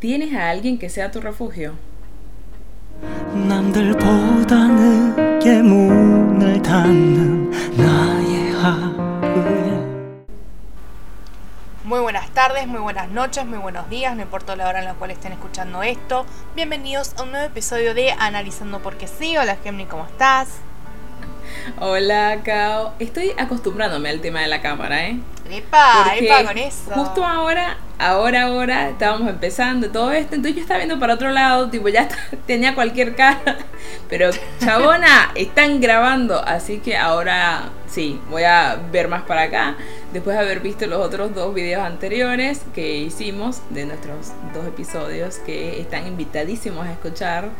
¿Tienes a alguien que sea tu refugio? Muy buenas tardes, muy buenas noches, muy buenos días, no importa la hora en la cual estén escuchando esto. Bienvenidos a un nuevo episodio de Analizando porque sí. Hola Gemini, ¿cómo estás? Hola, Cao. Estoy acostumbrándome al tema de la cámara, ¿eh? Epa, epa con eso. Justo ahora, ahora, ahora, estábamos empezando todo esto, entonces yo estaba viendo para otro lado, tipo, ya tenía cualquier cara, pero chabona, están grabando, así que ahora sí, voy a ver más para acá, después de haber visto los otros dos videos anteriores que hicimos de nuestros dos episodios que están invitadísimos a escuchar.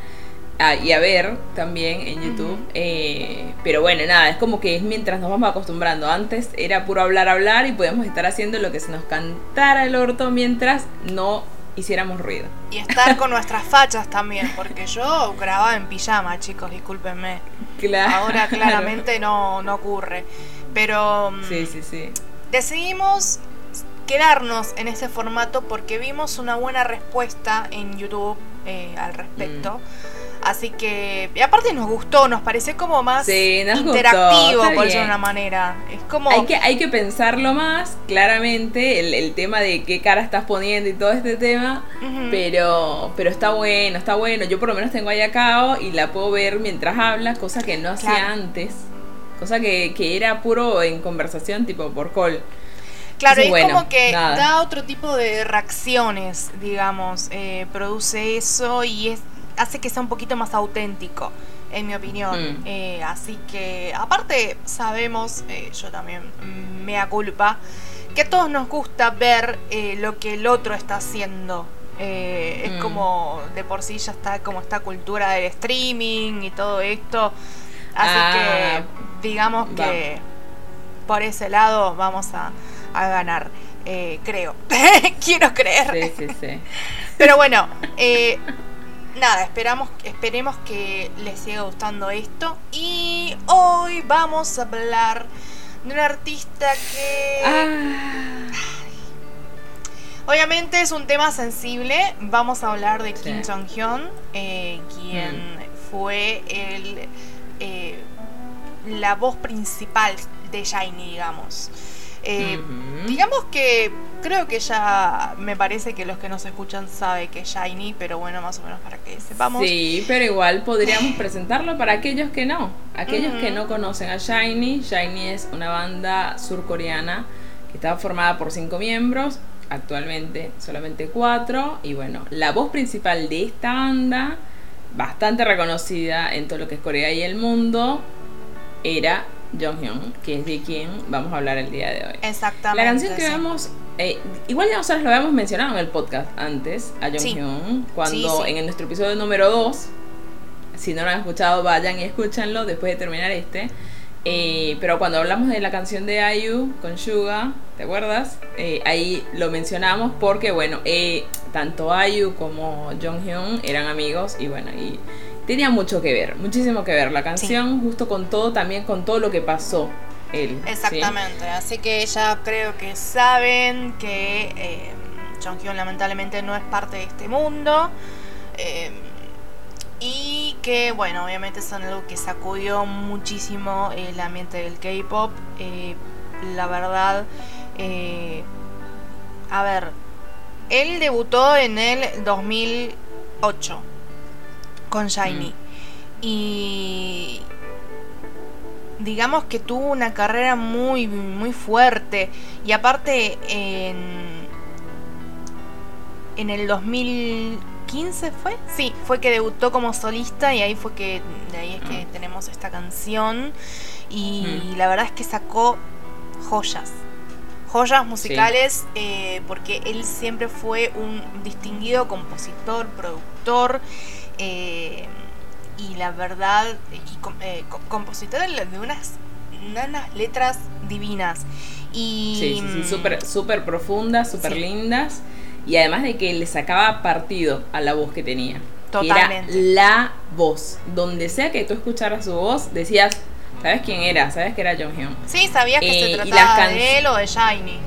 Y a ver también en YouTube. Eh, pero bueno, nada, es como que es mientras nos vamos acostumbrando. Antes era puro hablar, hablar y podíamos estar haciendo lo que se nos cantara el orto mientras no hiciéramos ruido. Y estar con nuestras fachas también, porque yo grababa en pijama, chicos, discúlpenme. Ahora claramente no, no ocurre. Pero mm, sí, sí, sí. decidimos quedarnos en ese formato porque vimos una buena respuesta en YouTube eh, al respecto. Mm. Así que, y aparte nos gustó, nos pareció como más interactivo, por decirlo de una manera. Es como. Hay que, hay que pensarlo más, claramente, el, tema de qué cara estás poniendo y todo este tema. pero, pero está bueno, está bueno. Yo por lo menos tengo ahí acá y la puedo ver mientras habla, cosa que no hacía antes. Cosa que, que era puro en conversación, tipo por call. Claro, es como que da otro tipo de reacciones, digamos, eh, produce eso y es hace que sea un poquito más auténtico, en mi opinión. Mm. Eh, así que, aparte, sabemos, eh, yo también me da culpa, que a todos nos gusta ver eh, lo que el otro está haciendo. Es mm. como, de por sí ya está como esta cultura del streaming y todo esto. Así que, ah, digamos que por ese lado vamos a, ganar. creo. Quiero creer. Sí, sí, sí. Pero bueno, nada, esperamos, esperemos que les siga gustando esto. Y hoy vamos a hablar de un artista que... Ah. Obviamente es un tema sensible. Vamos a hablar de Kim Jong-hyun, eh, quien mm. fue el, eh, la voz principal de Shiny, digamos. Eh, digamos que creo que ya me parece que los que nos escuchan saben que es Shiny, pero bueno, más o menos para que sepamos. Sí, pero igual podríamos presentarlo para aquellos que no. Aquellos que no conocen a Shiny. Shiny es una banda surcoreana que está formada por cinco miembros, actualmente solamente cuatro. Y bueno, la voz principal de esta banda, bastante reconocida en todo lo que es Corea y el mundo, era Jonghyun, que es de quien vamos a hablar el día de hoy. Exactamente. La canción que vamos, eh, igual ya nosotros lo habíamos mencionado en el podcast antes, a Jonghyun, cuando en nuestro episodio número 2, si no lo han escuchado, vayan y escúchanlo después de terminar este. Eh, pero cuando hablamos de la canción de IU con Suga, ¿te acuerdas? Eh, ahí lo mencionamos porque, bueno, tanto IU como Jonghyun eran amigos y, bueno, y tenía mucho que ver, muchísimo que ver la canción, justo con todo, también con todo lo que pasó él. Exactamente, así que ya creo que saben que eh, Jonghyun lamentablemente no es parte de este mundo. Eh, y que, bueno, obviamente son algo que sacudió muchísimo el ambiente del K-pop. Eh, la verdad, eh, a ver, él debutó en el 2008 con Shiny. Mm. Y digamos que tuvo una carrera muy, muy fuerte. Y aparte, en, en el 2015 fue, sí, fue que debutó como solista y ahí fue que, de ahí es que mm. tenemos esta canción. Y mm. la verdad es que sacó joyas. Joyas musicales, eh, porque él siempre fue un distinguido compositor, productor eh, y la verdad, y eh, compositor de unas, unas letras divinas. Y, sí, sí, sí, súper super profundas, súper lindas. Y además de que le sacaba partido a la voz que tenía. Totalmente. Que era la voz. Donde sea que tú escucharas su voz, decías, ¿sabes quién era? ¿Sabes que era Jong Hyun? Sí, sabías que se eh, trataba de él o de Shiny.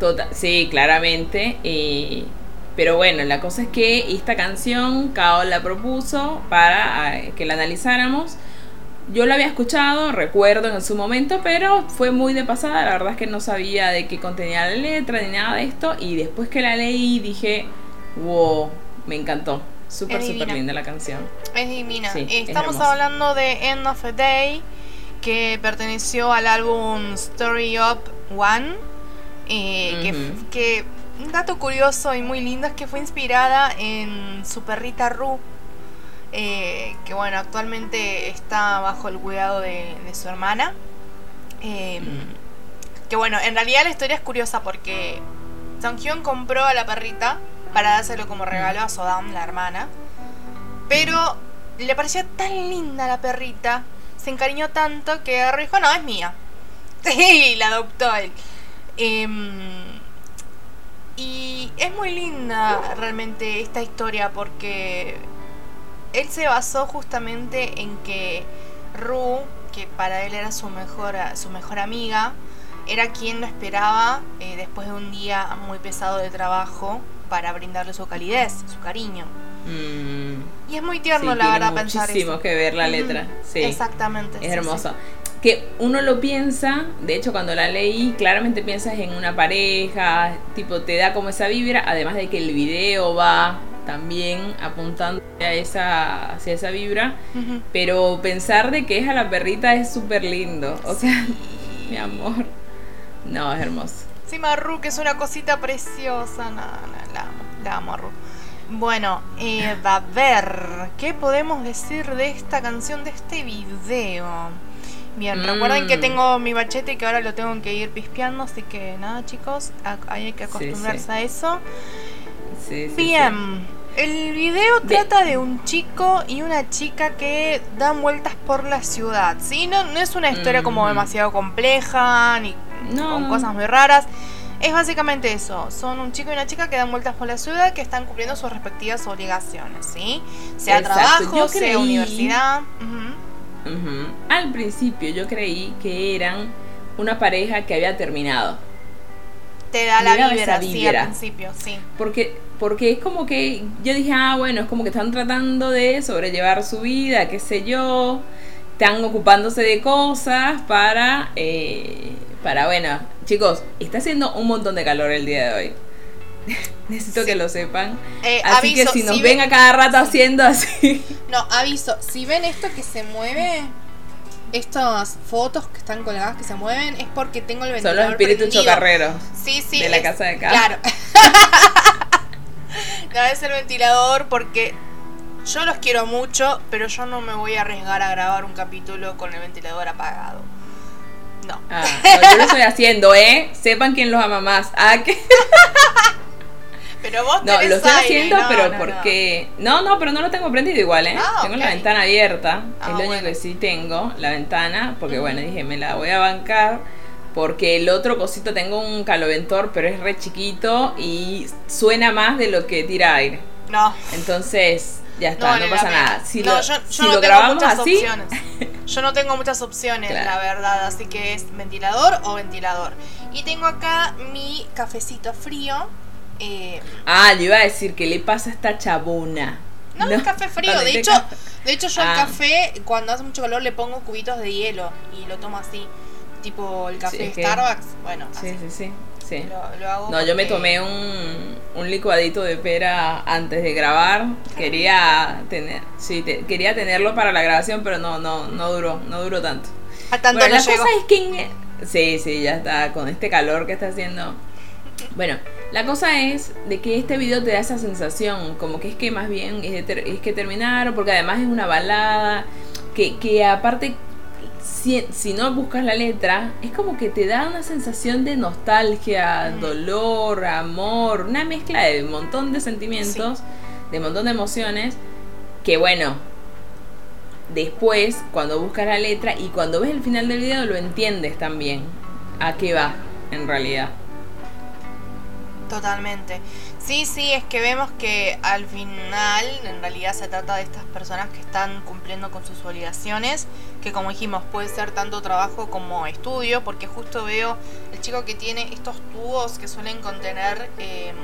Total, sí, claramente. Pero bueno, la cosa es que esta canción Kao la propuso para eh, que la analizáramos. Yo la había escuchado, recuerdo en su momento, pero fue muy de pasada. La verdad es que no sabía de qué contenía la letra ni nada de esto. Y después que la leí dije, wow, me encantó. Súper, súper linda la canción. Es divina. Estamos hablando de End of a Day, que perteneció al álbum Story Up One. Eh, que un dato curioso y muy lindo es que fue inspirada en su perrita Ru, eh, que bueno, actualmente está bajo el cuidado de, su hermana. Mm. Que bueno, en realidad la historia es curiosa porque Hyun compró a la perrita para dárselo como regalo a Sodam, la hermana. Pero le parecía tan linda la perrita, se encariñó tanto que dijo, no, es mía. Y la adoptó él. Em, y es muy linda realmente esta historia porque él se basó justamente en que Ru, que para él era su mejor, su mejor amiga, era quien lo esperaba eh, después de un día muy pesado de trabajo para brindarle su calidez, su cariño. Mm. Y es muy tierno, la verdad, pensar eso. que ver la letra. Sí. Exactamente. Es hermoso que uno lo piensa, de hecho cuando la leí, claramente piensas en una pareja, tipo te da como esa vibra, además de que el video va también apuntando a esa, hacia esa vibra, pero pensar de que es a la perrita es súper lindo, o sea, mi amor, no, es hermoso. Sí, Marru, que es una cosita preciosa, no, no, la amo, la amo Marru. Bueno, eh, a ver, ¿qué podemos decir de esta canción, de este video? Bien, recuerden que mm. tengo mi bachete y que ahora lo tengo que ir pispeando, así que nada chicos, hay que acostumbrarse a eso. Bien, el video trata de un chico y una chica que dan vueltas por la ciudad, ¿sí? No, no es una historia como mm. demasiado compleja ni con cosas muy raras. Es básicamente eso, son un chico y una chica que dan vueltas por la ciudad que están cumpliendo sus respectivas obligaciones, ¿sí? Sea trabajo, sea universidad. Al principio yo creí que eran una pareja que había terminado. Te da la vibra, sí, al principio, sí. Porque, porque es como que yo dije, ah, bueno, es como que están tratando de sobrellevar su vida, qué sé yo. Están ocupándose de cosas para, eh, para, bueno, chicos, está haciendo un montón de calor el día de hoy. Necesito que lo sepan. Eh, así que si nos ven, a cada rato haciendo así. No, aviso. Si ven esto que se mueve, estas fotos que están colgadas que se mueven, es porque tengo el ventilador. Son los espíritus chocarreros. Sí, sí. De la casa de acá. Claro. no es el ventilador porque yo los quiero mucho, pero yo no me voy a arriesgar a grabar un capítulo con el ventilador apagado. No. Ah, yo lo estoy haciendo, ¿eh? Sepan quién los ama más. Ah, ¿qué? Pero vos No, lo estoy haciendo, pero porque. No. no. pero no lo tengo prendido igual, ¿eh? Ah, tengo la ventana abierta. es ah, lo único que sí tengo, la ventana. Porque bueno, dije, me la voy a bancar. Porque el otro cosito tengo un caloventor, pero es re chiquito y suena más de lo que tira aire. No. Entonces, ya está, no, pasa nada. Si lo, yo, si lo grabamos así. Opciones. Yo no tengo muchas opciones, la verdad. Así que es ventilador o ventilador. Y tengo acá mi cafecito frío eh, ah, le iba a decir que le pasa a esta chabona. No, es café frío. De hecho, de hecho yo al ah. café, cuando hace mucho calor, le pongo cubitos de hielo y lo tomo así. Tipo el café de Starbucks. Bueno, sí, sí, sí. no, yo me tomé un, un, licuadito de pera antes de grabar. Quería tener, sí, quería tenerlo para la grabación, pero no, no, no duró, no duró tanto. A tanto bueno, la cosa es que sí, sí, ya está con este calor que está haciendo. Bueno, la cosa es de que este video te da esa sensación, como que es que más bien es, que terminaron, porque además es una balada, que, que aparte, si, no buscas la letra, es como que te da una sensación de nostalgia, dolor, amor, una mezcla de un montón de sentimientos, de un montón de emociones, que bueno, después, cuando buscas la letra y cuando ves el final del video, lo entiendes también a qué va en realidad. Totalmente. Sí, sí, es que vemos que al final en realidad se trata de estas personas que están cumpliendo con sus obligaciones, que como dijimos puede ser tanto trabajo como estudio, porque justo veo el chico que tiene estos tubos que suelen contener em,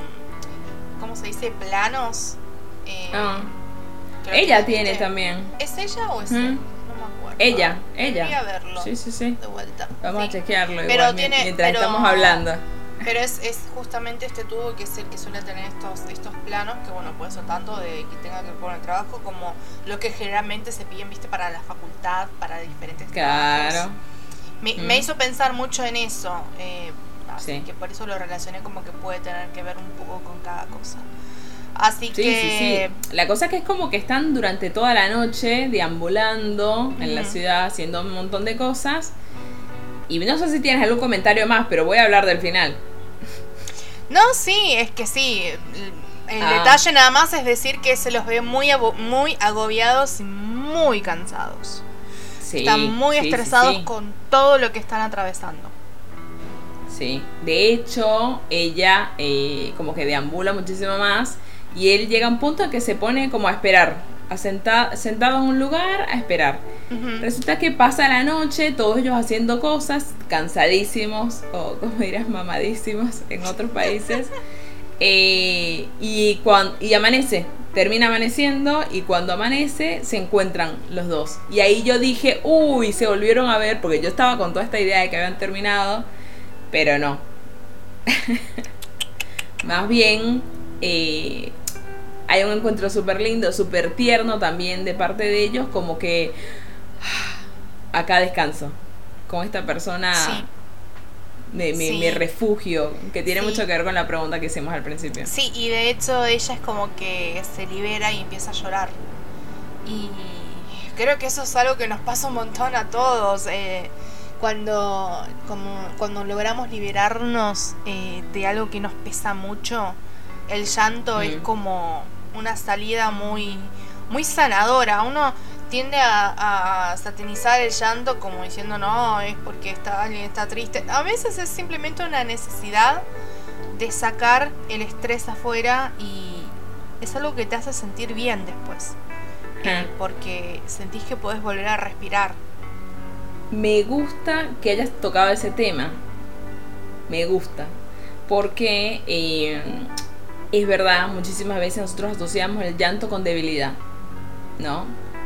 ¿cómo se dice? Planos. Eh. Ella tiene también. ¿Es ella o es él? No me acuerdo. Ella, ella. Voy a verlo. Sí, sí, sí. De vuelta. Vamos a chequearlo pero tiene, mientras estamos hablando. Pero es, es justamente este tubo que es el que suele tener estos, estos planos, que bueno, puede ser tanto de que tenga que ver con el trabajo como lo que generalmente se piden, viste, para la facultad, para diferentes claro. Me, me, hizo pensar mucho en eso, eh, así que por eso lo relacioné como que puede tener que ver un poco con cada cosa. Así que. Sí, sí. La cosa que es como que están durante toda la noche deambulando en la ciudad haciendo un montón de cosas. Y no sé si tienes algún comentario más, pero voy a hablar del final. No, sí, es que sí. El ah. detalle nada más es decir que se los ve muy, muy agobiados y muy cansados. están muy estresados con todo lo que están atravesando. Sí, de hecho, ella eh, como que deambula muchísimo más y él llega a un punto en que se pone como a esperar, sentado en un lugar a esperar. Resulta que pasa la noche, todos ellos haciendo cosas, cansadísimos, o como dirás, mamadísimos en otros países. Eh, y, cuando, y amanece, termina amaneciendo y cuando amanece se encuentran los dos. Y ahí yo dije, uy, se volvieron a ver, porque yo estaba con toda esta idea de que habían terminado, pero no. Más bien, eh, hay un encuentro súper lindo, súper tierno también de parte de ellos, como que acá descanso con esta persona. Me, refugio, que tiene mucho que ver con la pregunta que hicimos al principio. Sí, y de hecho ella es como que se libera y empieza a llorar. Y creo que eso es algo que nos pasa un montón a todos. Eh, cuando, como, cuando logramos liberarnos eh, de algo que nos pesa mucho, el llanto es mm. como una salida muy, muy sanadora. Uno tiende a, satanizar el llanto como diciendo no, es porque está, alguien está triste. A veces es simplemente una necesidad de sacar el estrés afuera y es algo que te hace sentir bien después. Eh, porque sentís que puedes volver a respirar. Me gusta que hayas tocado ese tema. Me gusta. Porque eh, es verdad, muchísimas veces nosotros asociamos el llanto con debilidad, ¿no?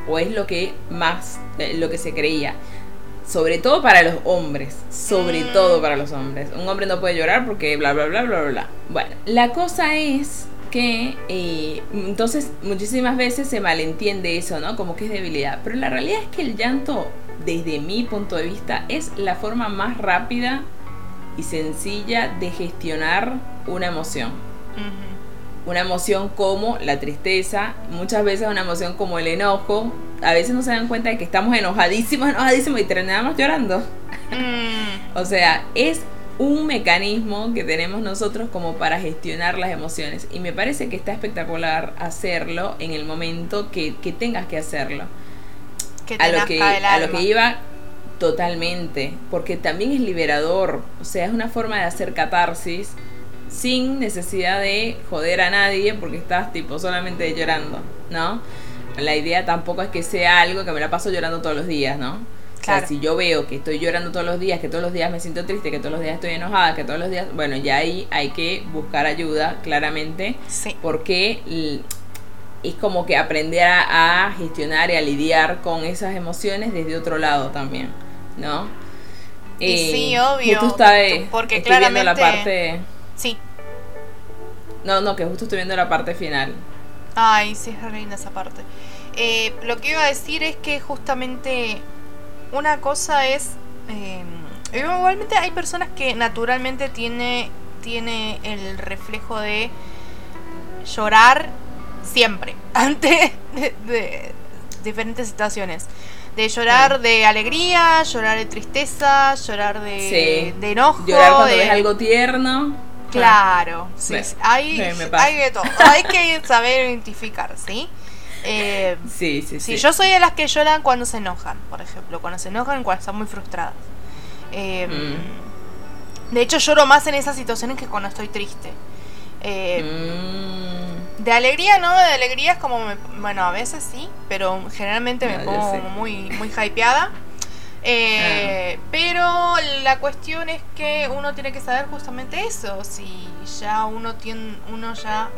O es lo que más, eh, lo que se creía. Sobre todo para los hombres, sobre mm. todo para los hombres. Un hombre no puede llorar porque bla, bla, bla, bla, bla. Bueno, la cosa es que eh, entonces muchísimas veces se malentiende eso, ¿no? Como que es debilidad. Pero la realidad es que el llanto, desde mi punto de vista, es la forma más rápida y sencilla de gestionar una emoción una emoción como la tristeza, muchas veces una emoción como el enojo. A veces no se dan cuenta de que estamos enojadísimos, enojadísimos y terminamos llorando. Mm. o sea, es un mecanismo que tenemos nosotros como para gestionar las emociones. Y me parece que está espectacular hacerlo en el momento que, tengas que hacerlo. a, lo que, a lo que iba totalmente, porque también es liberador. O sea, es una forma de hacer catarsis sin necesidad de joder a nadie porque estás tipo solamente llorando, ¿no? La idea tampoco es que sea algo que me la paso llorando todos los días, ¿no? Claro. O sea, si yo veo que estoy llorando todos los días, que todos los días me siento triste, que todos los días estoy enojada, que todos los días, bueno, ya ahí hay que buscar ayuda, claramente, sí. porque es como que aprender a, gestionar y a lidiar con esas emociones desde otro lado también, ¿no? Y sí, eh, obvio. porque claramente la parte Sí. No, no, que justo estoy viendo la parte final. Ay, sí, es reina esa parte. Eh, lo que iba a decir es que justamente una cosa es... Eh, igualmente hay personas que naturalmente tiene, tiene el reflejo de llorar siempre, ante de, diferentes situaciones. De llorar de alegría, llorar de tristeza, llorar de, de enojo. Llorar cuando ves algo tierno. Claro, sí, Hay, hay de todo. hay que saber identificar, ¿sí? Eh, sí, sí, sí. Yo soy de las que lloran cuando se enojan, por ejemplo. Cuando se enojan, cuando están muy frustradas. Eh, mm. De hecho, lloro más en esas situaciones que cuando estoy triste. Eh, mm. De alegría, ¿no? De alegría es como, bueno, a veces sí, pero generalmente me pongo muy, muy hypeada. Eh, pero la cuestión es que uno tiene que saber justamente eso. Si ya uno tiene, uno ya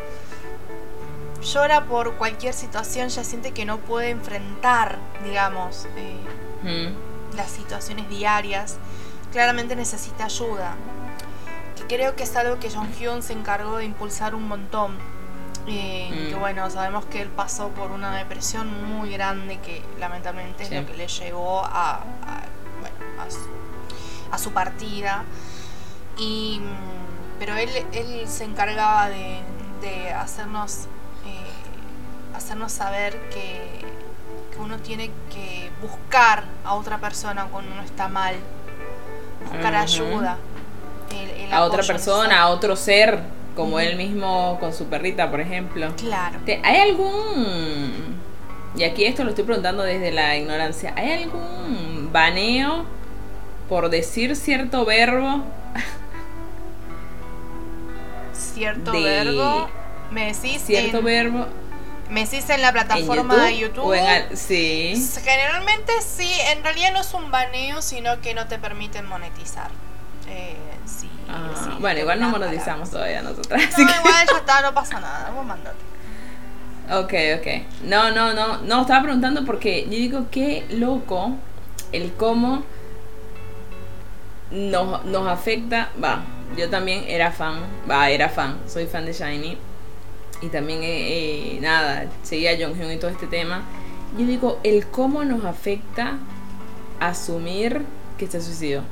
llora por cualquier situación, ya siente que no puede enfrentar, digamos, eh, las situaciones diarias, claramente necesita ayuda. Que creo que es algo que Jong Hyun se encargó de impulsar un montón. Eh, que mm. bueno, sabemos que él pasó por una depresión muy grande que lamentablemente es lo que le llevó a, a, su, partida. Y, pero él, él se encargaba de, de hacernos hacernos saber que, uno tiene que buscar a otra persona cuando uno está mal, buscar ayuda. a otra persona, a otro ser, como él mismo con su perrita, por ejemplo. Claro. ¿Hay algún... Y aquí esto lo estoy preguntando desde la ignorancia. ¿Hay algún baneo por decir cierto verbo? Cierto verbo. Me decís. Cierto verbo ¿Me decís en la plataforma de YouTube? sí. Generalmente sí, en realidad no es un baneo, sino que no te permiten monetizar. Eh, sí, ah, bueno, igual no monetizamos todavía nosotras. No, igual ya está, no pasa nada, vos mandate. Ok, ok. No, no, no, no, estaba preguntando porque yo digo qué loco el cómo nos, nos afecta, va, yo también era fan, va, era fan, soy fan de Shiny y también, eh, eh, nada, seguía a Jong y todo este tema. Yo digo, el cómo nos afecta asumir que se suicidó.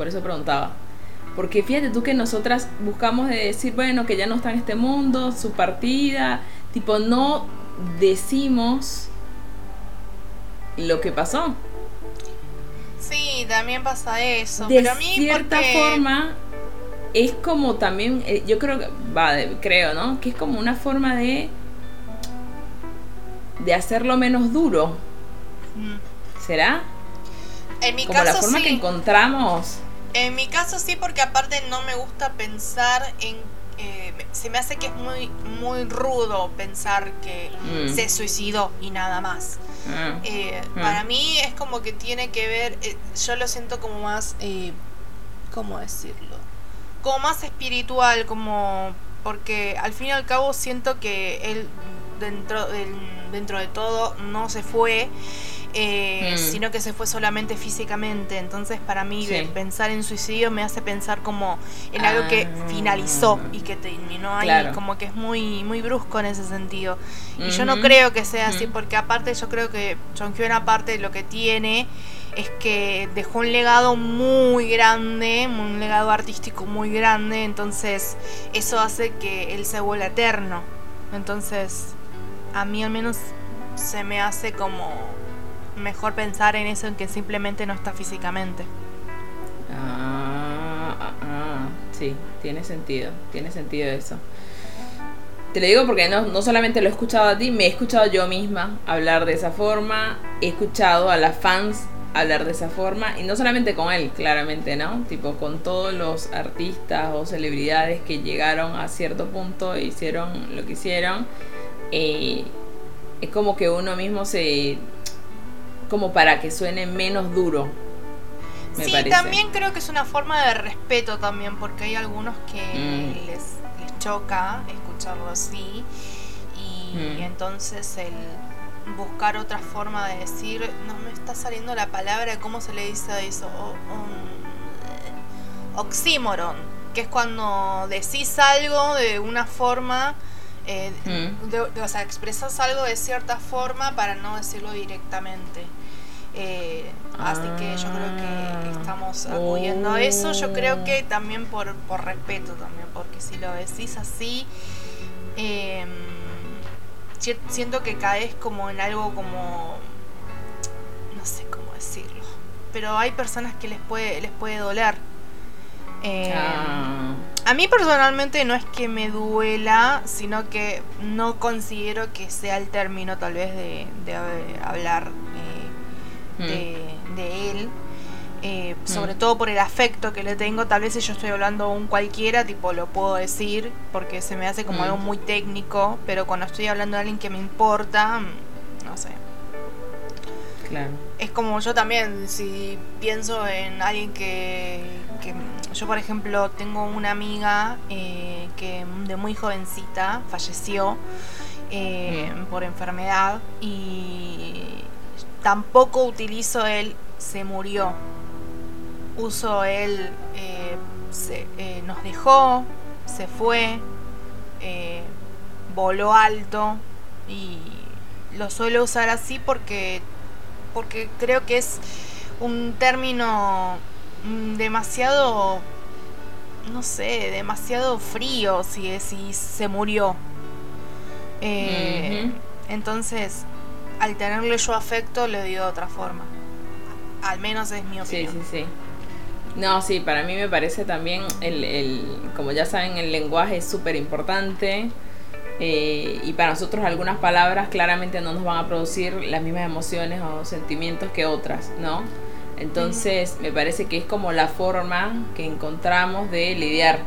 Por eso preguntaba. Porque fíjate tú que nosotras buscamos de decir, bueno, que ya no está en este mundo, su partida, tipo, no decimos lo que pasó. Sí, también pasa eso. De pero a mí cierta forma, es como también, eh, yo creo que, va, creo, ¿no? Que es como una forma de, de hacerlo menos duro. Mm. ¿Será? En mi como caso, la forma que encontramos. En mi caso sí, porque aparte no me gusta pensar en eh, se me hace que es muy muy rudo pensar que mm. se suicidó y nada más. Ah. Eh, ah. Para mí es como que tiene que ver, yo lo siento como más, ¿cómo decirlo? como más espiritual, como porque al fin y al cabo siento que él dentro, dentro de todo no se fue. Eh, mm. sino que se fue solamente físicamente. Entonces, para mí, pensar en suicidio me hace pensar como en algo que ah. finalizó y que terminó ahí, como que es muy, muy brusco en ese sentido. Y yo no creo que sea así, porque aparte, yo creo que John aparte de lo que tiene, es que dejó un legado muy grande, un legado artístico muy grande, entonces eso hace que él se vuelva eterno. Entonces, a mí al menos se me hace como mejor pensar en eso en que simplemente no está físicamente. Ah, ah, ah. sí, tiene sentido, tiene sentido eso. Te lo digo porque no, no solamente lo he escuchado a ti, me he escuchado yo misma hablar de esa forma, he escuchado a las fans hablar de esa forma y no solamente con él, claramente, ¿no? Tipo con todos los artistas o celebridades que llegaron a cierto punto e hicieron lo que hicieron. Eh, es como que uno mismo se como para que suene menos duro. Me sí, también creo que es una forma de respeto también, porque hay algunos que mm. les, choca escucharlo así y mm. entonces el buscar otra forma de decir, no me está saliendo la palabra, ¿cómo se le dice a eso? oxímoron, que es cuando decís algo de una forma, eh, mm. o sea, expresas algo de cierta forma para no decirlo directamente. Eh, así que yo creo que ah. estamos acudiendo a eso. Yo creo que también por, por respeto también, porque si lo decís así, eh, siento que caes como en algo como no sé cómo decirlo pero hay personas que les puede les puede doler eh, ah. a mí personalmente no es que me duela sino que no considero que sea el término tal vez de, hablar de él eh, sobre mm. todo por el afecto que le tengo. Tal vez si yo estoy hablando un cualquiera, tipo lo puedo decir, porque se me hace como mm. algo muy técnico, pero cuando estoy hablando de alguien que me importa, mm, no sé. Claro. Es como yo también, si pienso en alguien que, yo por ejemplo tengo una amiga eh, que de muy jovencita falleció eh, mm. por enfermedad y tampoco utilizo él se murió. Uso él eh, se, nos dejó, se fue, voló alto y lo suelo usar así porque porque creo que es un término mm, demasiado, no sé, demasiado frío si, si se murió. Eh, entonces, al tenerle yo afecto, le digo de otra forma. Al menos es mi opinión. Sí, sí, sí. No, sí, para mí me parece también, el, el como ya saben, el lenguaje es súper importante. Eh, y para nosotros algunas palabras claramente no nos van a producir las mismas emociones o sentimientos que otras, ¿no? Entonces me parece que es como la forma que encontramos de lidiar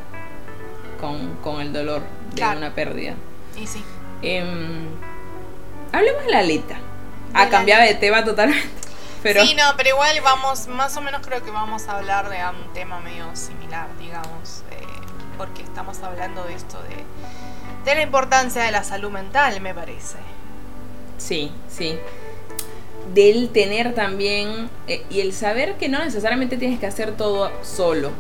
con, el dolor de una pérdida. Y sí. Em, hablemos de la letra. Ha cambiado de tema totalmente. Pero... Sí, no, pero igual vamos, más o menos creo que vamos a hablar de un tema medio similar, digamos, eh, porque estamos hablando de esto de de la importancia de la salud mental, me parece. Sí, sí. Del tener también eh, y el saber que no necesariamente tienes que hacer todo solo.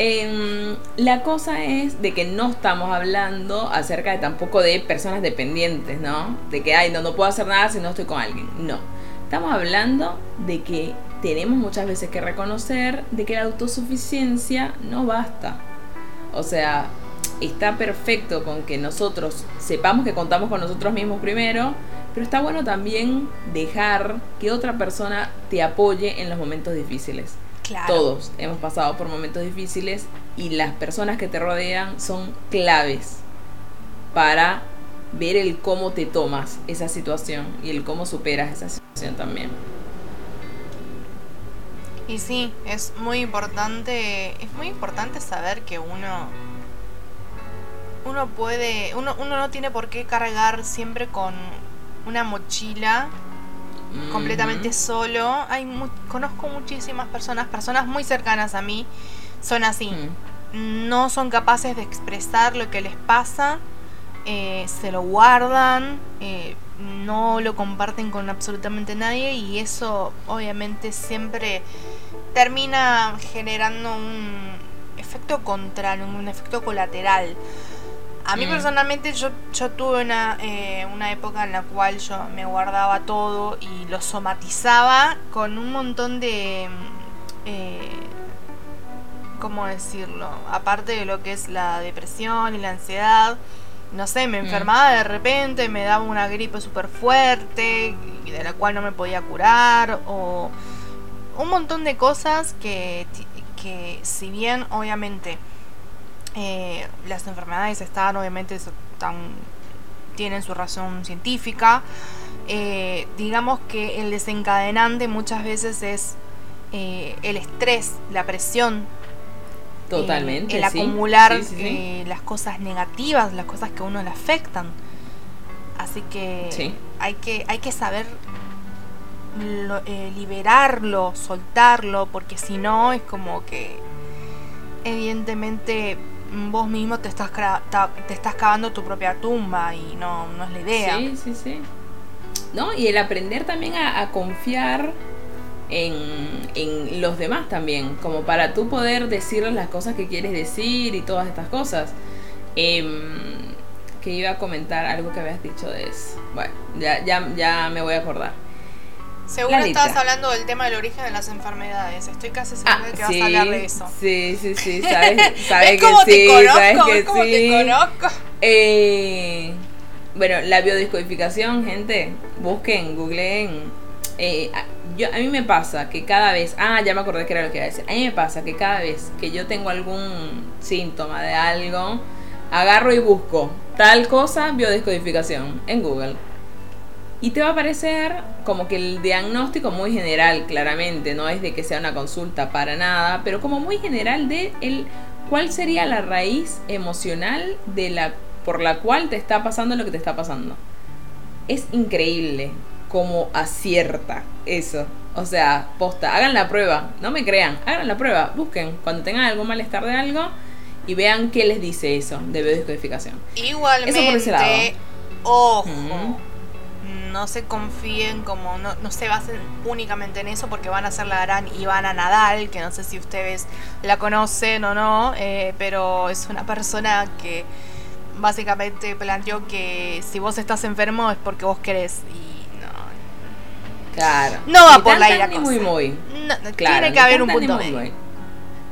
Em, la cosa es de que no estamos hablando acerca de tampoco de personas dependientes, ¿no? De que, ay, no, no puedo hacer nada si no estoy con alguien. No. Estamos hablando de que tenemos muchas veces que reconocer de que la autosuficiencia no basta. O sea, está perfecto con que nosotros sepamos que contamos con nosotros mismos primero, pero está bueno también dejar que otra persona te apoye en los momentos difíciles. Todos hemos pasado por momentos difíciles y las personas que te rodean son claves para ver el cómo te tomas esa situación y el cómo superas esa situación también. Y sí, es muy importante, es muy importante saber que uno uno puede, uno, uno no tiene por qué cargar siempre con una mochila completamente solo. Hay conozco muchísimas personas, personas muy cercanas a mí, son así. No son capaces de expresar lo que les pasa, eh, se lo guardan, eh, no lo comparten con absolutamente nadie y eso obviamente siempre termina generando un efecto contrario, un efecto colateral. A mí mm. personalmente yo, yo tuve una, eh, una época en la cual yo me guardaba todo y lo somatizaba con un montón de... Eh, ¿Cómo decirlo? Aparte de lo que es la depresión y la ansiedad, no sé, me mm. enfermaba de repente, me daba una gripe súper fuerte y de la cual no me podía curar o un montón de cosas que, que si bien obviamente eh, las enfermedades están, obviamente, están, tienen su razón científica. Eh, digamos que el desencadenante muchas veces es eh, el estrés, la presión. Totalmente. el acumular las cosas negativas, las cosas que a uno le afectan. Así que hay que, hay que saber liberarlo, soltarlo, porque si no es como que evidentemente vos mismo te estás, te estás cavando tu propia tumba y no, no es la idea. Sí, sí, sí. ¿No? Y el aprender también a, confiar en, en, los demás también, como para tú poder decirles las cosas que quieres decir y todas estas cosas. Em, que iba a comentar algo que habías dicho de eso. Bueno, ya, ya, ya me voy a acordar. Seguro estabas hablando del tema del origen de las enfermedades. Estoy casi segura de que vas a hablar de eso. Sí, sí, sí. Sabes, sabes que sí. Conozco? Sabes que sí. Te conozco? Eh, bueno, la biodescodificación, gente, busquen, googleen. Eh, yo, a mí me pasa que cada vez, ah, ya me acordé que era lo que iba a decir. A mí me pasa que cada vez que yo tengo algún síntoma de algo, agarro y busco tal cosa, biodescodificación en Google y te va a aparecer como que el diagnóstico muy general, claramente, no es de que sea una consulta para nada, pero como muy general de el cuál sería la raíz emocional de la por la cual te está pasando lo que te está pasando. Es increíble. cómo acierta eso. O sea, posta, hagan la prueba, no me crean, hagan la prueba, busquen cuando tengan algún malestar de algo y vean qué les dice eso de biodescodificación. Igualmente, ojo, no se confíen como, no, no se basen únicamente en eso porque van a ser la gran Ivana Nadal, que no sé si ustedes la conocen o no, eh, pero es una persona que básicamente planteó que si vos estás enfermo es porque vos querés y Claro. No va por la ira muy muy. No, tiene que haber un punto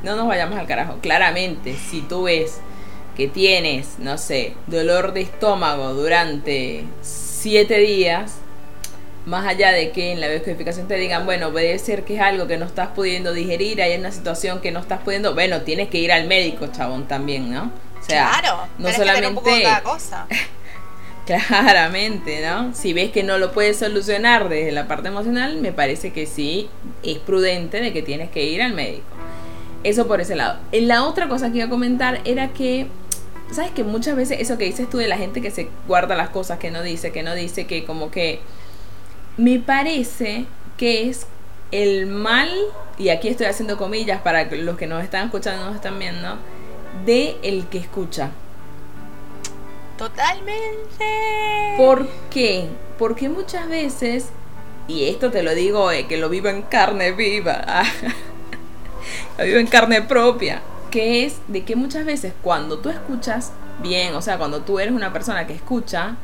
No nos vayamos al carajo. Claramente, si tú ves que tienes, no sé, dolor de estómago durante siete días, más allá de que en la biodescodificación te digan, bueno, puede ser que es algo que no estás pudiendo digerir, hay una situación que no estás pudiendo, bueno, tienes que ir al médico, chabón, también, ¿no? O sea, claro, no solamente un poco de cada cosa. Claramente, ¿no? Si ves que no lo puedes solucionar desde la parte emocional, me parece que sí es prudente de que tienes que ir al médico. Eso por ese lado. La otra cosa que iba a comentar era que, ¿sabes que muchas veces eso que dices tú de la gente que se guarda las cosas, que no dice, que no dice, que como que... Me parece que es el mal, y aquí estoy haciendo comillas para los que nos están escuchando y nos están viendo, de el que escucha. Totalmente. ¿Por qué? Porque muchas veces, y esto te lo digo eh, que lo vivo en carne viva, lo vivo en carne propia, que es de que muchas veces cuando tú escuchas bien, o sea, cuando tú eres una persona que escucha,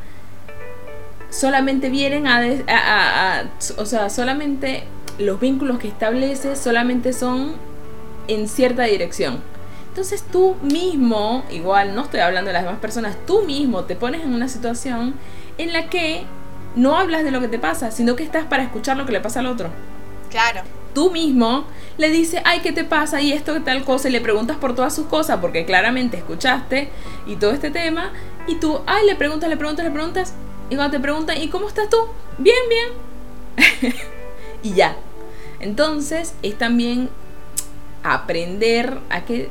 solamente vienen a, a, o sea, solamente los vínculos que estableces solamente son en cierta dirección. Entonces tú mismo, igual no estoy hablando de las demás personas, tú mismo te pones en una situación en la que no hablas de lo que te pasa, sino que estás para escuchar lo que le pasa al otro. Claro. Tú mismo le dices, ay, ¿qué te pasa? Y esto, tal cosa, y le preguntas por todas sus cosas, porque claramente escuchaste y todo este tema, y tú, ay, le preguntas, le preguntas, le preguntas, y cuando te preguntan, ¿y cómo estás tú? Bien, bien. y ya. Entonces es también aprender a que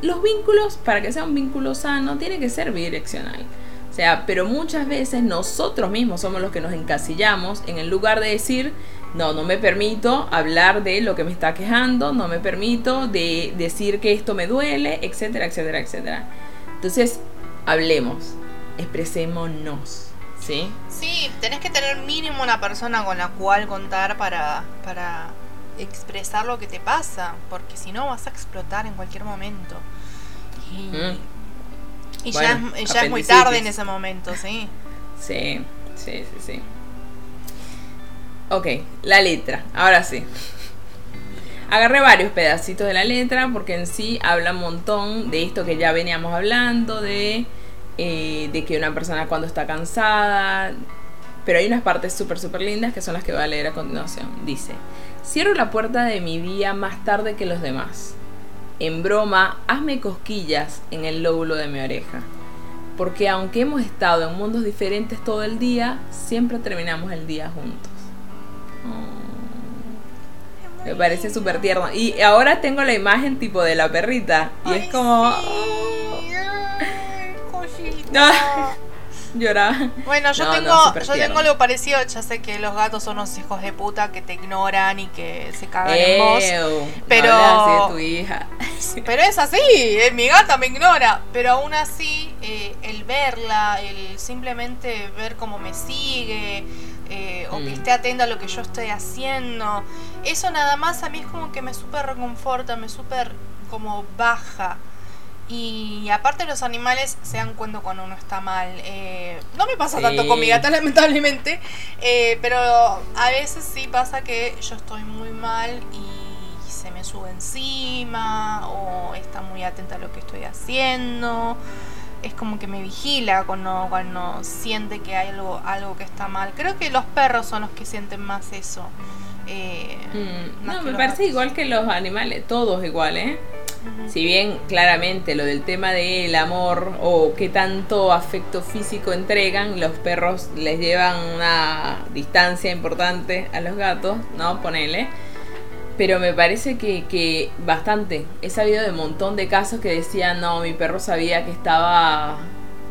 los vínculos, para que sea un vínculo sano, tiene que ser bidireccional. O sea, pero muchas veces nosotros mismos somos los que nos encasillamos en el lugar de decir, no, no me permito hablar de lo que me está quejando, no me permito de decir que esto me duele, etcétera, etcétera, etcétera. Entonces, hablemos, expresémonos. ¿Sí? Sí, tenés que tener mínimo una persona con la cual contar para, para expresar lo que te pasa, porque si no vas a explotar en cualquier momento. Y, mm. ya, es, muy tarde en ese momento, sí. Sí, sí, sí, sí. Ok, la letra, ahora sí. Agarré varios pedacitos de la letra porque en sí habla un montón de esto que ya veníamos hablando, de, eh, de que una persona cuando está cansada, pero hay unas partes súper, súper lindas que son las que voy a leer a continuación. Dice, Cierro la puerta de mi día más tarde que los demás. En broma, hazme cosquillas en el lóbulo de mi oreja. Porque aunque hemos estado en mundos diferentes todo el día, siempre terminamos el día juntos. Oh. Me parece súper tierno. Y ahora tengo la imagen tipo de la perrita. Y es como... lloraba. Bueno, yo tengo yo tengo algo parecido, ya sé que los gatos son unos hijos de puta que te ignoran y que se cagan en vos. Pero tu hija. Pero es así, eh, mi gata me ignora, pero aún así eh, el verla, el simplemente ver cómo me sigue eh, o que esté atenta a lo que yo estoy haciendo, eso nada más a mí es como que me súper reconforta, me súper como baja. Y aparte los animales se dan cuenta cuando uno está mal. Eh, no me pasa tanto con mi gata, lamentablemente, eh, pero a veces sí pasa que yo estoy muy mal y se me sube encima o está muy atenta a lo que estoy haciendo. Es como que me vigila cuando, cuando siente que hay algo, algo que está mal. Creo que los perros son los que sienten más eso. Eh, mm, no, me parece igual que los animales, todos igual, ¿eh? Si bien claramente lo del tema del amor o qué tanto afecto físico entregan, los perros les llevan una distancia importante a los gatos, ¿no? Ponele. Pero me parece que, que bastante. He sabido de un montón de casos que decían, no, mi perro sabía que estaba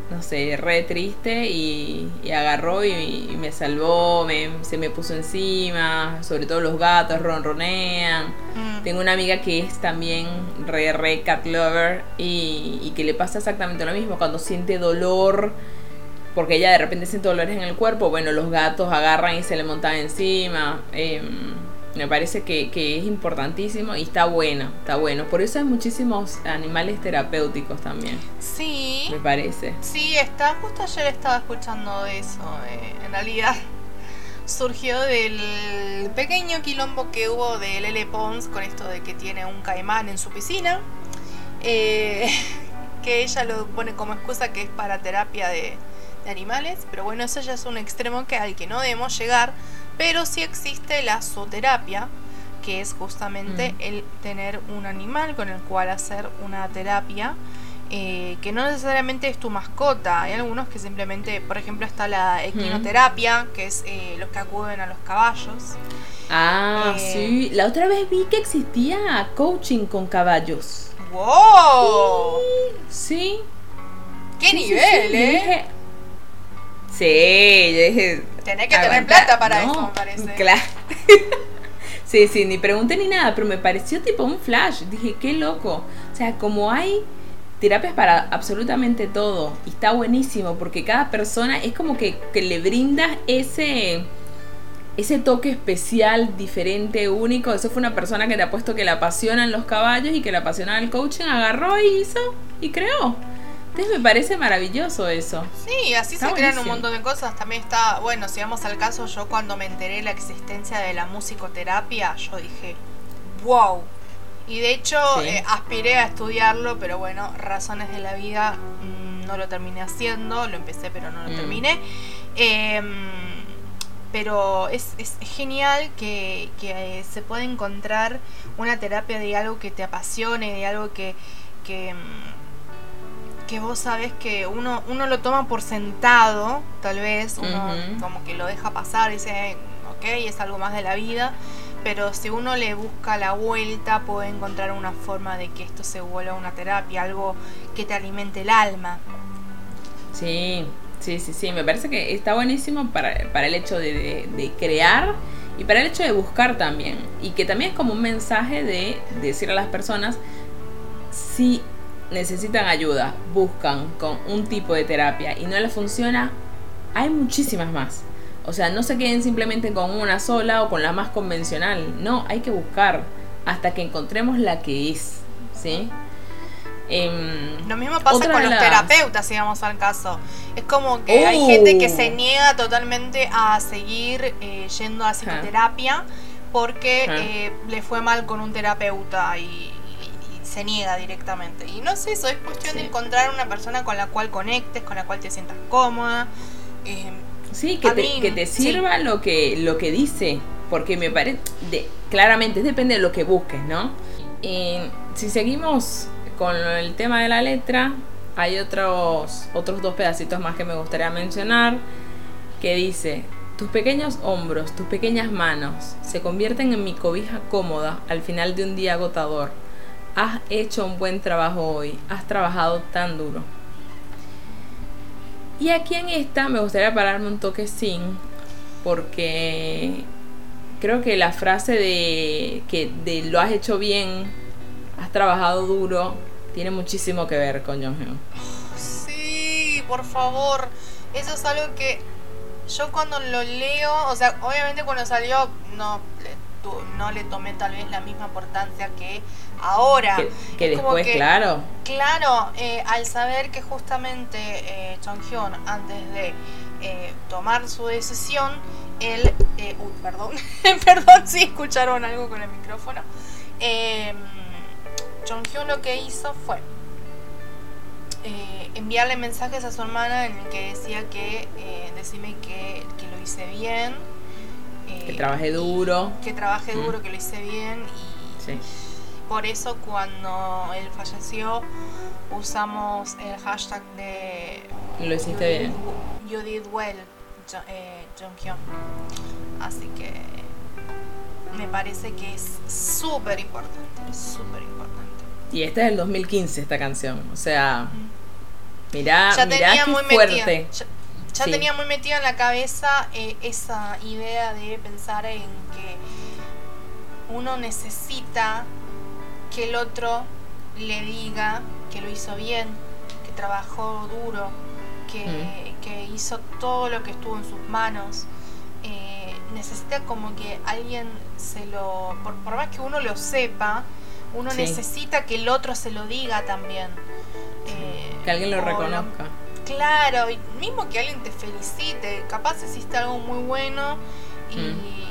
no sé, re triste y, agarró y, me salvó, me, se me puso encima, sobre todo los gatos ronronean. Mm. Tengo una amiga que es también re, re cat lover y, y que le pasa exactamente lo mismo, cuando siente dolor, porque ella de repente siente dolores en el cuerpo, bueno, los gatos agarran y se le montan encima. Eh, me parece que, es importantísimo y está bueno, está bueno. Por eso hay muchísimos animales terapéuticos también. Sí. Me parece. Sí, está, justo ayer estaba escuchando eso. Eh, en realidad surgió del pequeño quilombo que hubo de Lele Pons con esto de que tiene un caimán en su piscina. Eh, que ella lo pone como excusa que es para terapia de, de animales. Pero bueno, eso ya es un extremo que al que no debemos llegar pero sí existe la zooterapia, que es justamente mm. el tener un animal con el cual hacer una terapia. Eh, que no necesariamente es tu mascota. Hay algunos que simplemente, por ejemplo, está la equinoterapia, que es eh, los que acuden a los caballos. Ah, eh, sí. La otra vez vi que existía coaching con caballos. ¡Wow! Sí. ¿Qué nivel, eh? sí, yo dije, Tenés que tener plata para eso, me parece. Claro. sí, sí, ni pregunté ni nada, pero me pareció tipo un flash. Dije, qué loco. O sea, como hay terapias para absolutamente todo. Y está buenísimo porque cada persona es como que, que le brindas ese ese toque especial, diferente, único. Eso fue una persona que te ha puesto que le apasionan los caballos y que le apasiona el coaching, agarró y hizo y creó me parece maravilloso eso. Sí, así se crean un montón de cosas. También está, bueno, si vamos al caso, yo cuando me enteré la existencia de la musicoterapia, yo dije, wow. Y de hecho eh, aspiré a estudiarlo, pero bueno, razones de la vida mm, no lo terminé haciendo, lo empecé pero no lo mm. terminé. Em, pero es, es genial que, que, se pueda encontrar una terapia de algo que te apasione, de algo que, que mm, que vos sabes que uno, uno lo toma por sentado, tal vez, uno como que lo deja pasar, dice, ok, es algo más de la vida, pero si uno le busca la vuelta, puede encontrar una forma de que esto se vuelva una terapia, algo que te alimente el alma. Sí, sí, sí, sí, me parece que está buenísimo para, el hecho de, de, crear y para el hecho de buscar también. Y que también es como un mensaje de decir a las personas, si necesitan ayuda, buscan con un tipo de terapia y no les funciona, hay muchísimas más. O sea, no se queden simplemente con una sola o con la más convencional. No, hay que buscar hasta que encontremos la que es. ¿Sí? Em, Lo mismo pasa con los terapeutas, si vamos al caso. Es como que hay gente que se oh. niega totalmente a seguir eh, yendo a psicoterapia porque eh, le fue mal con un terapeuta y se niega directamente. Y no sé, eso es cuestión de encontrar una persona con la cual conectes, con la cual te sientas cómoda. Eh, sí, que te, que te sirva lo que lo que dice, porque me parece, de, claramente depende de lo que busques, ¿no? si seguimos con el tema de la letra, hay otros, otros dos pedacitos más que me gustaría mencionar, que dice, tus pequeños hombros, tus pequeñas manos se convierten en mi cobija cómoda al final de un día agotador has hecho un buen trabajo hoy, has trabajado tan duro. Y aquí en esta me gustaría pararme un toque sin, porque creo que la frase de que de lo has hecho bien, has trabajado duro, tiene muchísimo que ver con Jong Sí, por favor. Eso es algo que yo cuando lo leo, o sea, obviamente cuando salió no no le tomé tal vez la misma importancia que ahora. Que, después, claro. Claro, eh, al saber que justamente eh, Hyun, antes de eh, tomar su decisión, él. Eh, uy, perdón, perdón si escucharon algo con el micrófono. Eh, Hyun lo que hizo fue enviarle mensajes a su hermana en el que decía que decime que, que lo hice bien. Que trabajé duro. Que trabajé duro, que lo hice bien y. Sí por eso cuando él falleció usamos el hashtag de... Lo hiciste bien. You did well, eh, Así que me parece que es súper importante, súper importante. Y esta es del 2015, esta canción. O sea, Mirá, ya tenía muy fuerte. ya, tenía muy metida en la cabeza eh, esa idea de pensar en que uno necesita que el otro le diga que lo hizo bien, que trabajó duro, que, mm. hizo todo lo que estuvo en sus manos. Eh, necesita como que alguien se lo, por, más que uno lo sepa, uno necesita que el otro se lo diga también. Eh, que alguien lo reconozca. Claro, y mismo que alguien te felicite, capaz hiciste algo muy bueno y... Mm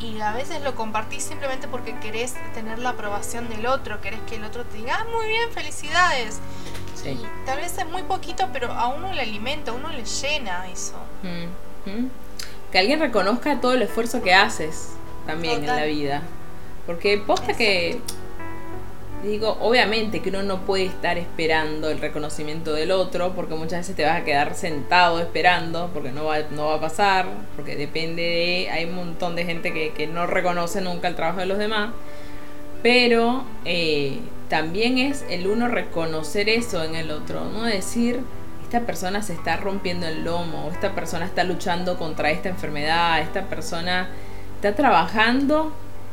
y a veces lo compartís simplemente porque querés tener la aprobación del otro, querés que el otro te diga, ah, muy bien, felicidades. Sí. tal vez es muy poquito, pero a uno le alimenta, a uno le llena eso. Mm, mm. Que alguien reconozca todo el esfuerzo que haces también en la vida. Porque posta que Digo, obviamente que uno no puede estar esperando el reconocimiento del otro, porque muchas veces te vas a quedar sentado esperando, porque no va, no va a pasar, porque depende de... Hay un montón de gente que, no reconoce nunca el trabajo de los demás, pero eh, también es el uno reconocer eso en el otro, no decir, esta persona se está rompiendo el lomo, esta persona está luchando contra esta enfermedad, esta persona está trabajando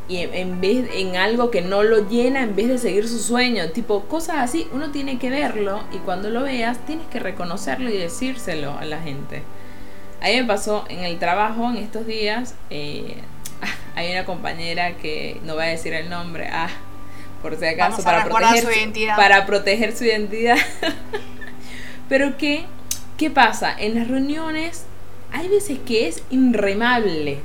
y en, vez en algo que no lo llena en vez de seguir su sueño, tipo cosas así, uno tiene que verlo y cuando lo veas tienes que reconocerlo y decírselo a la gente. A mí me pasó en el trabajo en estos días, eh, hay una compañera que no voy a decir el nombre, ah, por si acaso, para proteger, su identidad. para proteger su identidad. Pero que, ¿qué pasa? En las reuniones hay veces que es inremable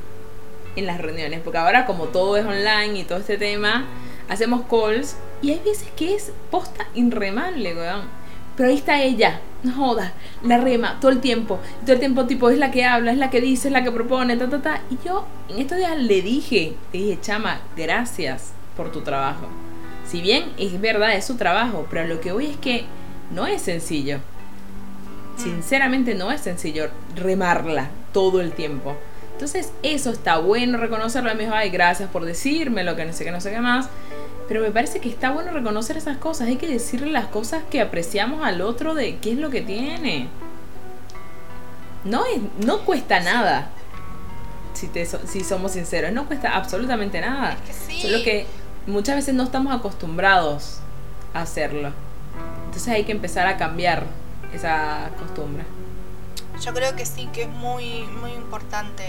en las reuniones, porque ahora como todo es online y todo este tema, hacemos calls y hay veces que es posta inremable, weón. Pero ahí está ella, no joda, la rema todo el tiempo. todo el tiempo tipo es la que habla, es la que dice, es la que propone, ta, ta, ta. Y yo en estos días le dije, le dije, chama, gracias por tu trabajo. Si bien es verdad, es su trabajo, pero lo que voy es que no es sencillo. Mm. Sinceramente no es sencillo remarla todo el tiempo. Entonces, eso está bueno reconocerlo. Me dijo, ay, gracias por decirme lo que no sé qué, no sé qué más. Pero me parece que está bueno reconocer esas cosas. Hay que decirle las cosas que apreciamos al otro de qué es lo que tiene. No, es, no cuesta nada. Si, te, si somos sinceros, no cuesta absolutamente nada. Solo que muchas veces no estamos acostumbrados a hacerlo. Entonces hay que empezar a cambiar esa costumbre. Yo creo que sí, que es muy, muy importante.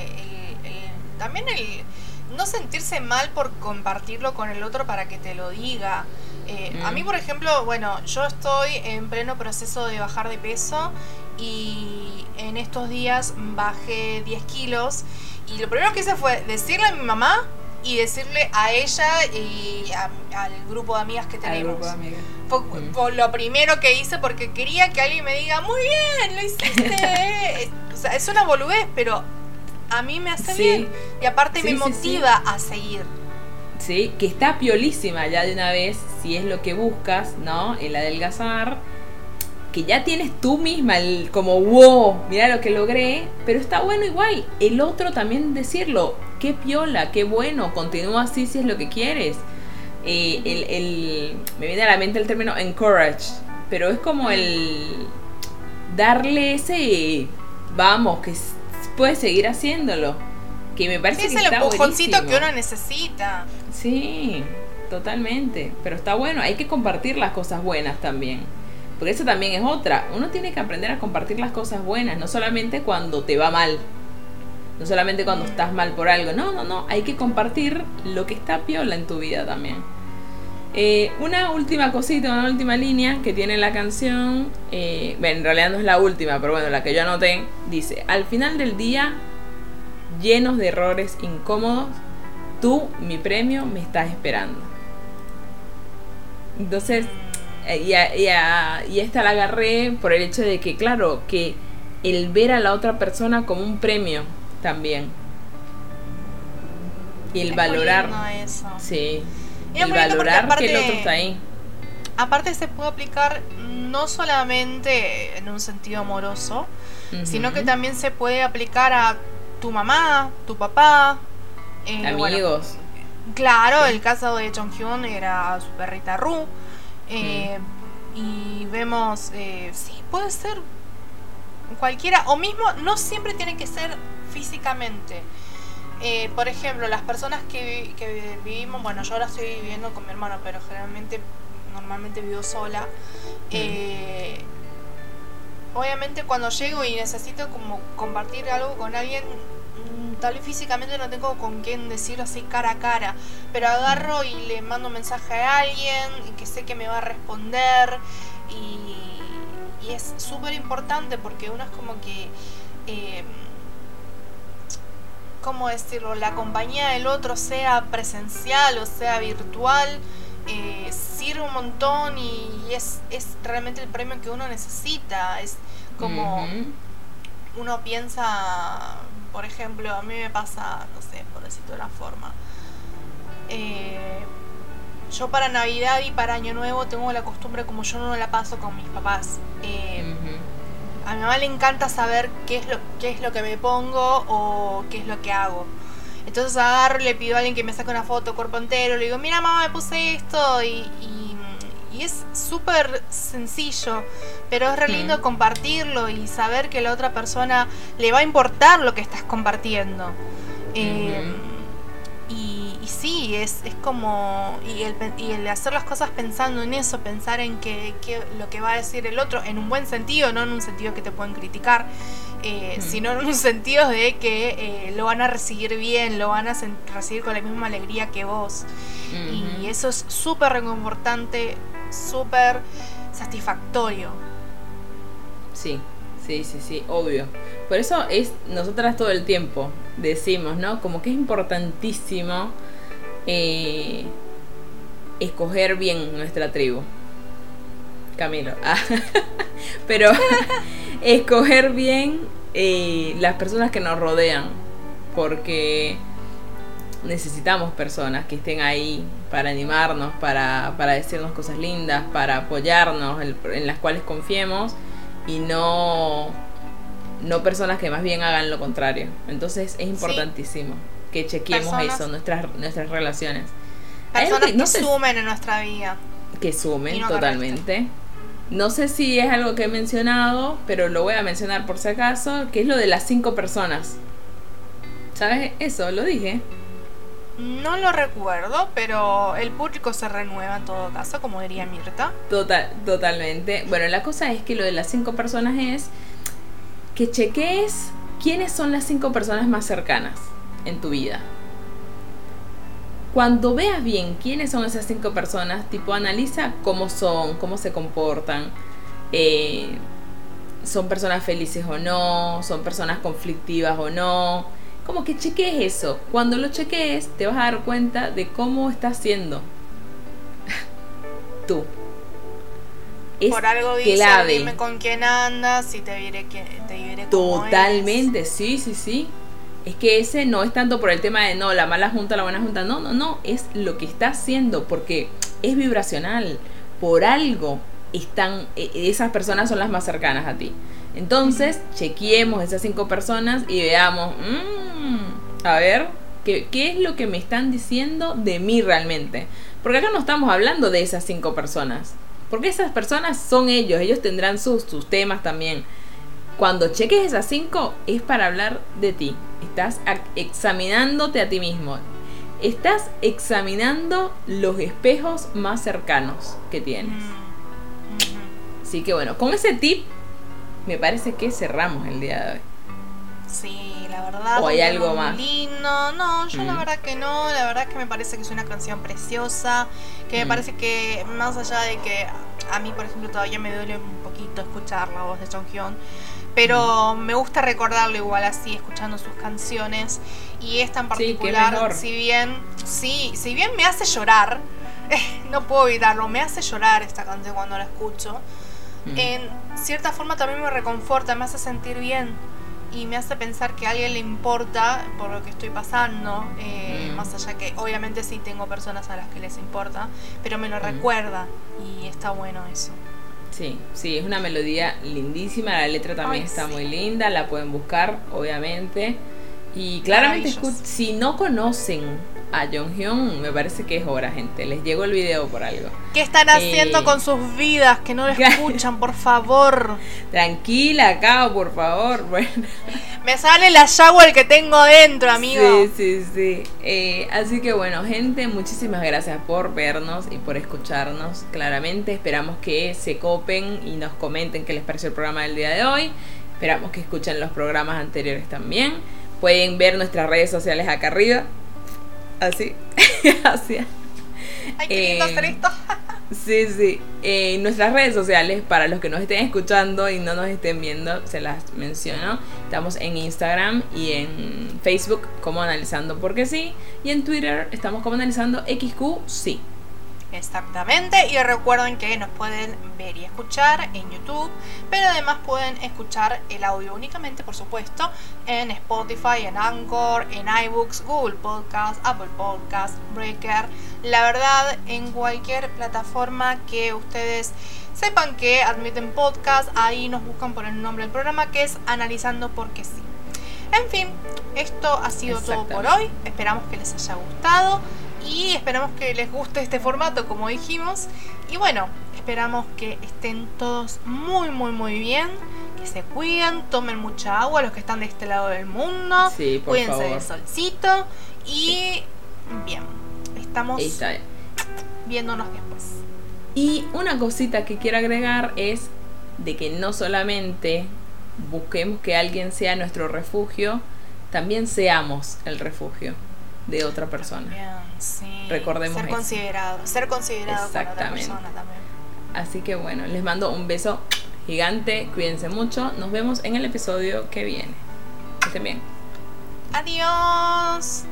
también el no sentirse mal por compartirlo con el otro para que te lo diga. Eh, a mí, mm. por ejemplo, bueno, yo estoy en pleno proceso de bajar de peso y en estos días bajé 10 kilos y lo primero que hice fue decirle a mi mamá y decirle a ella y al grupo de amigas que tenemos. Fue, mm. lo primero que hice porque quería que alguien me diga, muy bien, lo hiciste. o sea, es una boludez, pero a mí me hace bien. Y aparte me motiva a seguir. Sí, que está piolísima ya de una vez, si es lo que buscas, ¿no? El adelgazar que ya tienes tú misma el como wow, mira lo que logré, pero está bueno igual el otro también decirlo, qué piola, qué bueno, continúa así si es lo que quieres. Eh, el, me viene a la mente el término encourage, pero es como el darle ese vamos, que puedes seguir haciéndolo. Que me parece que es el empujoncito que uno necesita. Sí, totalmente. Pero está bueno, hay que compartir las cosas buenas también. Porque eso también es otra. Uno tiene que aprender a compartir las cosas buenas, no solamente cuando te va mal. No solamente cuando estás mal por algo. No, no, no. Hay que compartir lo que está piola en tu vida también. Eh, una última cosita, una última línea que tiene la canción. Eh, bueno, en realidad no es la última, pero bueno, la que yo anoté. Dice: Al final del día, llenos de errores incómodos, tú, mi premio, me estás esperando. Entonces, eh, y, a, y, esta la agarré por el hecho de que, claro, que el ver a la otra persona como un premio también. Y el valorar. Eso. Sí. el valorar que el otro está ahí. Aparte se puede aplicar no solamente en un sentido amoroso, sino que también se puede aplicar a tu mamá, tu papá, eh, amigos. claro, el caso de Jong Hyun era su perrita Ru. Eh, y vemos, eh, sí, puede ser cualquiera, o mismo no siempre tiene que ser físicamente. Eh, por ejemplo, las personas que, que, vivimos, bueno, yo ahora estoy viviendo con mi hermano, pero generalmente, normalmente vivo sola. Eh, obviamente cuando llego y necesito como compartir algo con alguien, mm, tal vez físicamente no tengo con quién decirlo así cara a cara, pero agarro y le mando un mensaje a alguien y que sé que me va a responder y, es súper importante porque uno es como que... Eh, ¿cómo decirlo? La compañía del otro, sea presencial o sea virtual, eh, sirve un montón y, es, es, realmente el premio que uno necesita. Es como uno piensa, por ejemplo, a mí me pasa, no sé, por decirlo de la forma. Eh, yo para Navidad y para Año Nuevo tengo la costumbre, como yo no la paso con mis papás, eh, a mi mamá le encanta saber qué es lo, qué es lo que me pongo o qué es lo que hago. Entonces agarro le pido a alguien que me saque una foto cuerpo entero, le digo, mira mamá, me puse esto y, es súper sencillo, pero es re lindo compartirlo y saber que la otra persona le va a importar lo que estás compartiendo. Eh, y sí, es, es como. Y el, y el hacer las cosas pensando en eso, pensar en que, lo que va a decir el otro, en un buen sentido, no en un sentido que te pueden criticar, eh, sino en un sentido de que eh, lo van a recibir bien, lo van a recibir con la misma alegría que vos. Y eso es súper reconfortante, súper satisfactorio. Sí, sí, sí, sí, obvio. Por eso es, nosotras todo el tiempo decimos, ¿no? Como que es importantísimo eh, escoger bien nuestra tribu. Camilo. Ah, pero escoger bien eh, las personas que nos rodean. Porque necesitamos personas que estén ahí para animarnos, para, para decirnos cosas lindas, para apoyarnos, en, las cuales confiemos y no, no personas que más bien hagan lo contrario. Entonces es importantísimo que chequeemos eso, nuestras, nuestras relaciones. Personas que, no sumen en nuestra vida. Que sumen totalmente. No sé si es algo que he mencionado, pero lo voy a mencionar por si acaso, que es lo de las cinco personas. ¿Sabes? Eso, lo dije. No lo recuerdo, pero el público se renueva en todo caso, como diría Mirta. Total, totalmente. Bueno, la cosa es que lo de las cinco personas es que cheques quiénes son las cinco personas más cercanas en tu vida. Cuando veas bien quiénes son esas cinco personas, tipo analiza cómo son, cómo se comportan, eh, son personas felices o no, son personas conflictivas o no. Como que cheques eso. Cuando lo cheques, te vas a dar cuenta de cómo estás siendo tú. Por algo dice, dime con quién andas y te diré, que, te diré Totalmente, sí, sí, sí. Es que ese no es tanto por el tema de no, la mala junta, la buena junta. No, no, no. Es lo que está haciendo porque es vibracional. Por algo están, e, esas personas son las más cercanas a ti. Entonces, chequeemos esas cinco personas y veamos, mmm, a ver, ¿qué, ¿qué es lo que me están diciendo de mí realmente? Porque acá no estamos hablando de esas cinco personas. Porque esas personas son ellos, ellos tendrán sus, sus temas también. Cuando cheques esas cinco es para hablar de ti. Estás examinándote a ti mismo. Estás examinando los espejos más cercanos que tienes. Así que bueno, con ese tip me parece que cerramos el día de hoy. Sí, la verdad. ¿O hay algo más? Lindo. No, yo la verdad que no. La verdad que me parece que es una canción preciosa. Que me parece que, más allá de que a mí, por ejemplo, todavía me duele un poquito escuchar la voz de Jonghyun pero me gusta recordarlo igual así, escuchando sus canciones. Y esta en particular, si bien, sí, si bien me hace llorar, no puedo evitarlo, me hace llorar esta canción cuando la escucho. Mm. En cierta forma también me reconforta, me hace sentir bien y me hace pensar que a alguien le importa por lo que estoy pasando, eh, mm. más allá que obviamente sí tengo personas a las que les importa, pero me lo mm. recuerda y está bueno eso. Sí, sí, es una melodía lindísima, la letra también está muy linda, la pueden buscar, obviamente. Y claramente, si no conocen a Jonghyun, me parece que es hora, gente. Les llegó el video por algo. ¿Qué están haciendo eh, con sus vidas? Que no le escuchan, por favor. Tranquila, Cao, por favor. Bueno. Me sale la shower que tengo dentro, amigo. Sí, sí, sí. Eh, así que bueno, gente, muchísimas gracias por vernos y por escucharnos. Claramente, esperamos que se copen y nos comenten qué les pareció el programa del día de hoy. Esperamos que escuchen los programas anteriores también. Pueden ver nuestras redes sociales acá arriba. Así. Así. Ay, qué lindo hacer esto. sí, sí. En nuestras redes sociales, para los que nos estén escuchando y no nos estén viendo, se las menciono. Estamos en Instagram y en Facebook como Analizando Porque Sí. Y en Twitter estamos como Analizando XQ Sí. Exactamente, y recuerden que nos pueden ver y escuchar en YouTube, pero además pueden escuchar el audio únicamente, por supuesto, en Spotify, en Anchor, en iBooks, Google Podcast, Apple Podcast, Breaker. La verdad, en cualquier plataforma que ustedes sepan que admiten podcast, ahí nos buscan por el nombre del programa que es Analizando porque sí. En fin, esto ha sido todo por hoy. Esperamos que les haya gustado y esperamos que les guste este formato como dijimos. Y bueno, esperamos que estén todos muy muy muy bien, que se cuiden, tomen mucha agua los que están de este lado del mundo, sí, cuídense del solcito y bien, estamos viéndonos después. Y una cosita que quiero agregar es de que no solamente busquemos que alguien sea nuestro refugio, también seamos el refugio de otra persona. Recordemos ser considerado, ser considerado Exactamente. otra persona también. Así que bueno, les mando un beso gigante, cuídense mucho, nos vemos en el episodio que viene. estén bien. Adiós.